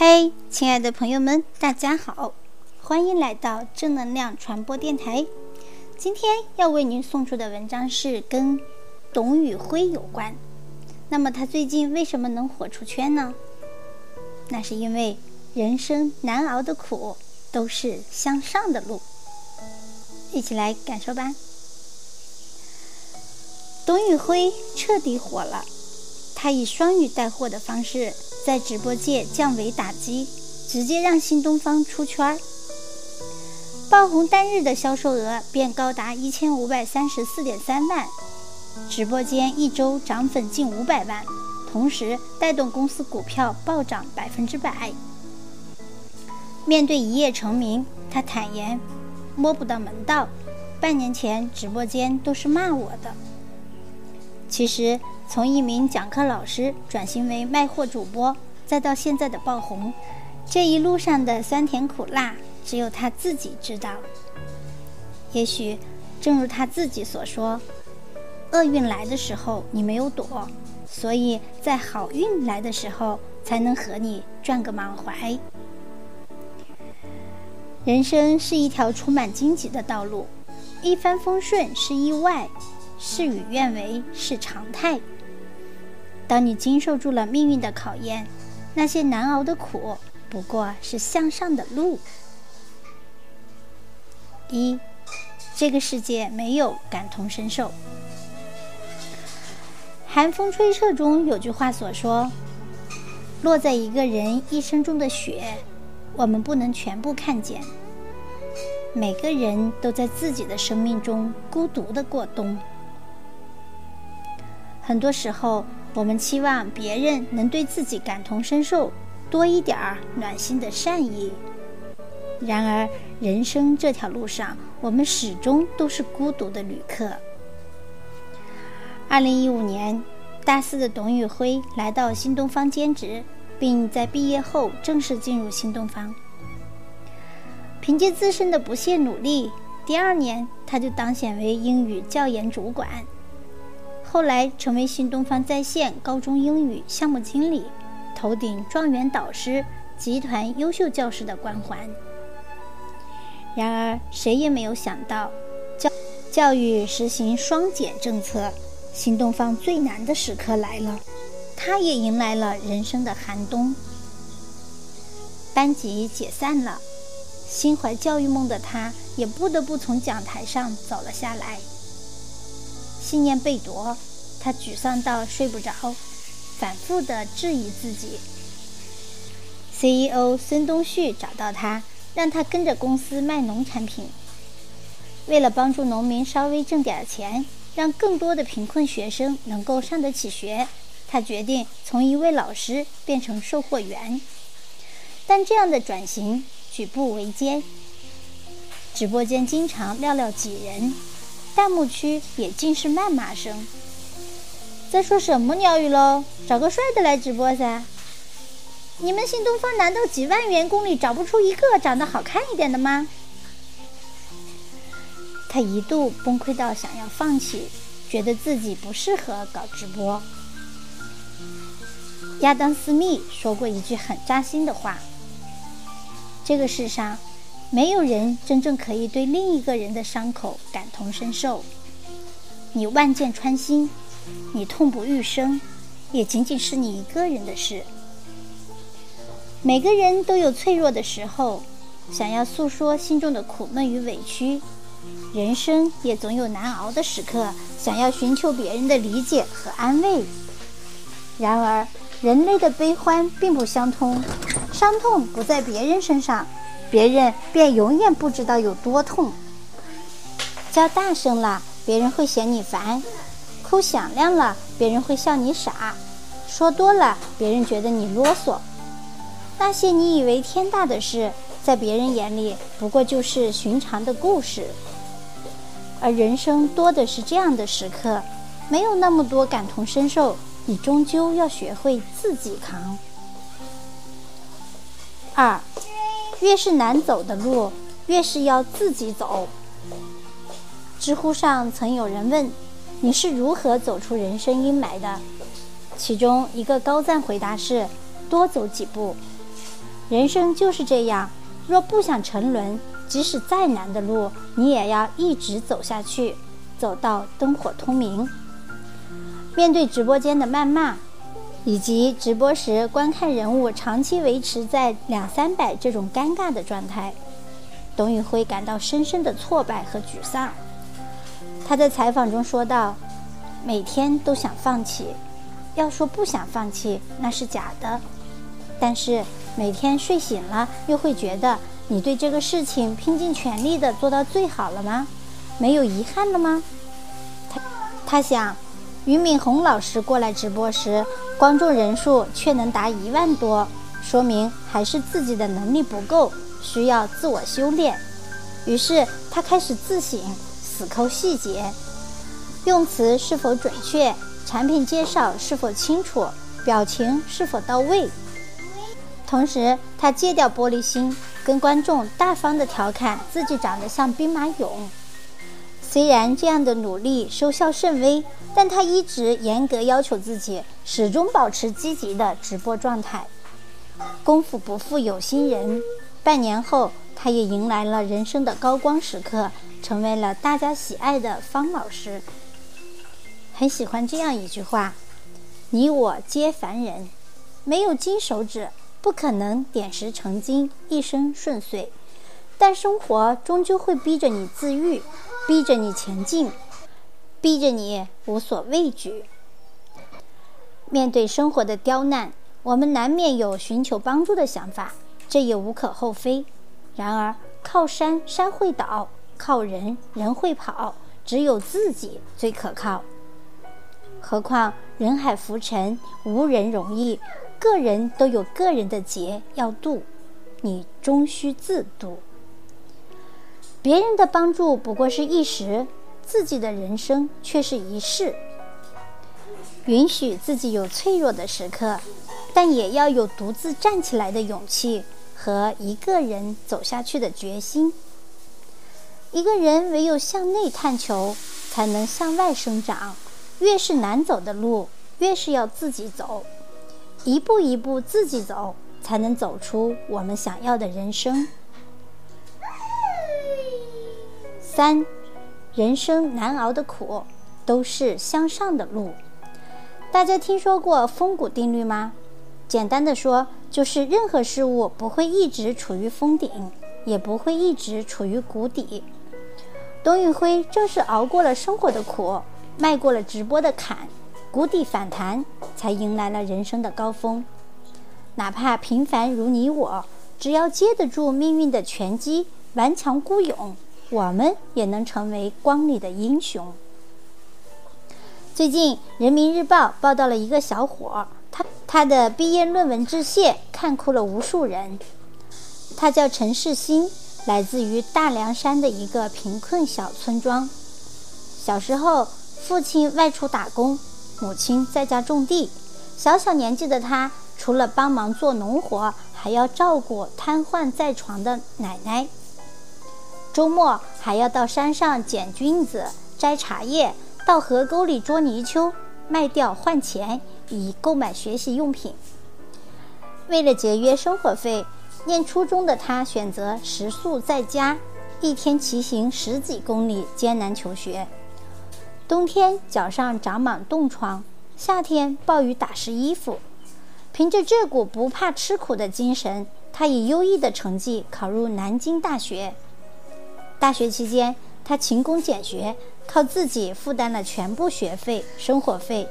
嘿，亲爱的朋友们，大家好，欢迎来到正能量传播电台。今天要为您送出的文章是跟董宇辉有关。那么他最近为什么能火出圈呢？那是因为人生难熬的苦都是向上的路。一起来感受吧。董宇辉彻底火了，他以双语带货的方式。在直播界降维打击，直接让新东方出圈儿，爆红单日的销售额便高达一千五百三十四点三万，直播间一周涨粉近五百万，同时带动公司股票暴涨百分之百。面对一夜成名，他坦言摸不到门道，半年前直播间都是骂我的。其实。从一名讲课老师转型为卖货主播，再到现在的爆红，这一路上的酸甜苦辣，只有他自己知道。也许，正如他自己所说：“厄运来的时候你没有躲，所以在好运来的时候才能和你转个满怀。”人生是一条充满荆棘的道路，一帆风顺是意外，事与愿违是常态。当你经受住了命运的考验，那些难熬的苦不过是向上的路。一，这个世界没有感同身受。寒风吹彻中有句话所说：“落在一个人一生中的雪，我们不能全部看见。每个人都在自己的生命中孤独的过冬。很多时候。”我们期望别人能对自己感同身受，多一点儿暖心的善意。然而，人生这条路上，我们始终都是孤独的旅客。二零一五年，大四的董宇辉来到新东方兼职，并在毕业后正式进入新东方。凭借自身的不懈努力，第二年他就当选为英语教研主管。后来成为新东方在线高中英语项目经理，头顶状元导师、集团优秀教师的光环。然而，谁也没有想到，教教育实行双减政策，新东方最难的时刻来了，他也迎来了人生的寒冬。班级解散了，心怀教育梦的他，也不得不从讲台上走了下来。信念被夺，他沮丧到睡不着，反复的质疑自己。CEO 孙东旭找到他，让他跟着公司卖农产品。为了帮助农民稍微挣点钱，让更多的贫困学生能够上得起学，他决定从一位老师变成售货员。但这样的转型举步维艰，直播间经常寥寥几人。弹幕区也尽是谩骂声，在说什么鸟语喽？找个帅的来直播噻！你们新东方难道几万员工里找不出一个长得好看一点的吗？他一度崩溃到想要放弃，觉得自己不适合搞直播。亚当·斯密说过一句很扎心的话：“这个世上……”没有人真正可以对另一个人的伤口感同身受。你万箭穿心，你痛不欲生，也仅仅是你一个人的事。每个人都有脆弱的时候，想要诉说心中的苦闷与委屈。人生也总有难熬的时刻，想要寻求别人的理解和安慰。然而，人类的悲欢并不相通，伤痛不在别人身上。别人便永远不知道有多痛。叫大声了，别人会嫌你烦；哭响亮了，别人会笑你傻；说多了，别人觉得你啰嗦。那些你以为天大的事，在别人眼里不过就是寻常的故事。而人生多的是这样的时刻，没有那么多感同身受，你终究要学会自己扛。二。越是难走的路，越是要自己走。知乎上曾有人问：“你是如何走出人生阴霾的？”其中一个高赞回答是：“多走几步。”人生就是这样，若不想沉沦，即使再难的路，你也要一直走下去，走到灯火通明。面对直播间的谩骂，以及直播时观看人物长期维持在两三百这种尴尬的状态，董宇辉感到深深的挫败和沮丧。他在采访中说道：“每天都想放弃，要说不想放弃那是假的，但是每天睡醒了又会觉得，你对这个事情拼尽全力的做到最好了吗？没有遗憾了吗？”他他想。俞敏洪老师过来直播时，观众人数却能达一万多，说明还是自己的能力不够，需要自我修炼。于是他开始自省，死抠细节，用词是否准确，产品介绍是否清楚，表情是否到位。同时，他戒掉玻璃心，跟观众大方地调侃自己长得像兵马俑。虽然这样的努力收效甚微。但他一直严格要求自己，始终保持积极的直播状态。功夫不负有心人，半年后，他也迎来了人生的高光时刻，成为了大家喜爱的方老师。很喜欢这样一句话：“你我皆凡人，没有金手指，不可能点石成金，一生顺遂。但生活终究会逼着你自愈，逼着你前进。”逼着你无所畏惧。面对生活的刁难，我们难免有寻求帮助的想法，这也无可厚非。然而，靠山山会倒，靠人人会跑，只有自己最可靠。何况人海浮沉，无人容易，个人都有个人的劫要渡，你终须自渡。别人的帮助不过是一时。自己的人生却是一世，允许自己有脆弱的时刻，但也要有独自站起来的勇气和一个人走下去的决心。一个人唯有向内探求，才能向外生长。越是难走的路，越是要自己走，一步一步自己走，才能走出我们想要的人生。三。人生难熬的苦，都是向上的路。大家听说过峰谷定律吗？简单的说，就是任何事物不会一直处于峰顶，也不会一直处于谷底。董宇辉正是熬过了生活的苦，迈过了直播的坎，谷底反弹，才迎来了人生的高峰。哪怕平凡如你我，只要接得住命运的拳击，顽强孤勇。我们也能成为光里的英雄。最近，《人民日报》报道了一个小伙儿，他他的毕业论文致谢，看哭了无数人。他叫陈世新，来自于大凉山的一个贫困小村庄。小时候，父亲外出打工，母亲在家种地。小小年纪的他，除了帮忙做农活，还要照顾瘫痪在床的奶奶。周末还要到山上捡菌子、摘茶叶，到河沟里捉泥鳅，卖掉换钱，以购买学习用品。为了节约生活费，念初中的他选择食宿在家，一天骑行十几公里，艰难求学。冬天脚上长满冻疮，夏天暴雨打湿衣服。凭着这股不怕吃苦的精神，他以优异的成绩考入南京大学。大学期间，他勤工俭学，靠自己负担了全部学费、生活费。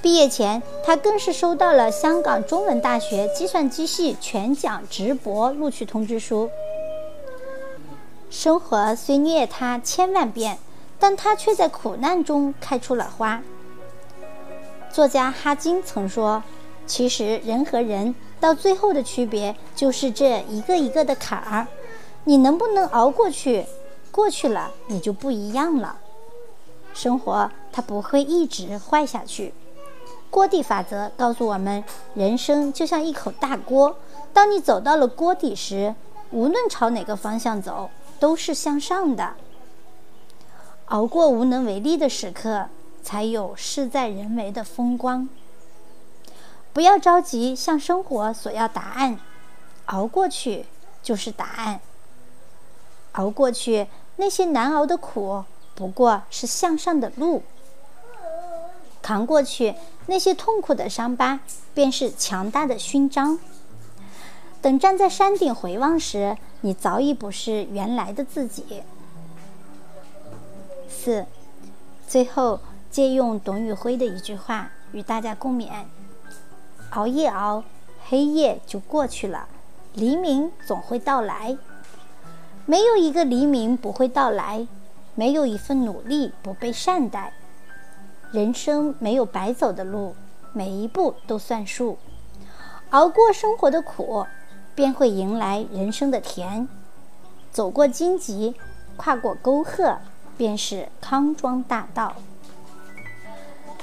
毕业前，他更是收到了香港中文大学计算机系全奖直博录取通知书。生活虽虐他千万遍，但他却在苦难中开出了花。作家哈金曾说：“其实人和人到最后的区别，就是这一个一个的坎儿。”你能不能熬过去？过去了，你就不一样了。生活它不会一直坏下去。锅底法则告诉我们，人生就像一口大锅。当你走到了锅底时，无论朝哪个方向走，都是向上的。熬过无能为力的时刻，才有事在人为的风光。不要着急向生活索要答案。熬过去就是答案。熬过去那些难熬的苦，不过是向上的路；扛过去那些痛苦的伤疤，便是强大的勋章。等站在山顶回望时，你早已不是原来的自己。四，最后借用董宇辉的一句话与大家共勉：熬一熬，黑夜就过去了，黎明总会到来。没有一个黎明不会到来，没有一份努力不被善待。人生没有白走的路，每一步都算数。熬过生活的苦，便会迎来人生的甜。走过荆棘，跨过沟壑，便是康庄大道。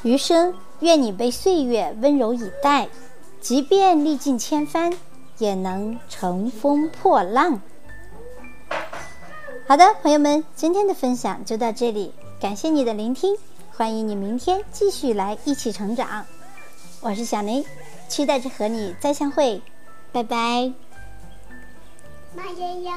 余生，愿你被岁月温柔以待，即便历尽千帆，也能乘风破浪。好的，朋友们，今天的分享就到这里，感谢你的聆听，欢迎你明天继续来一起成长。我是小林，期待着和你再相会，拜拜。马爷爷。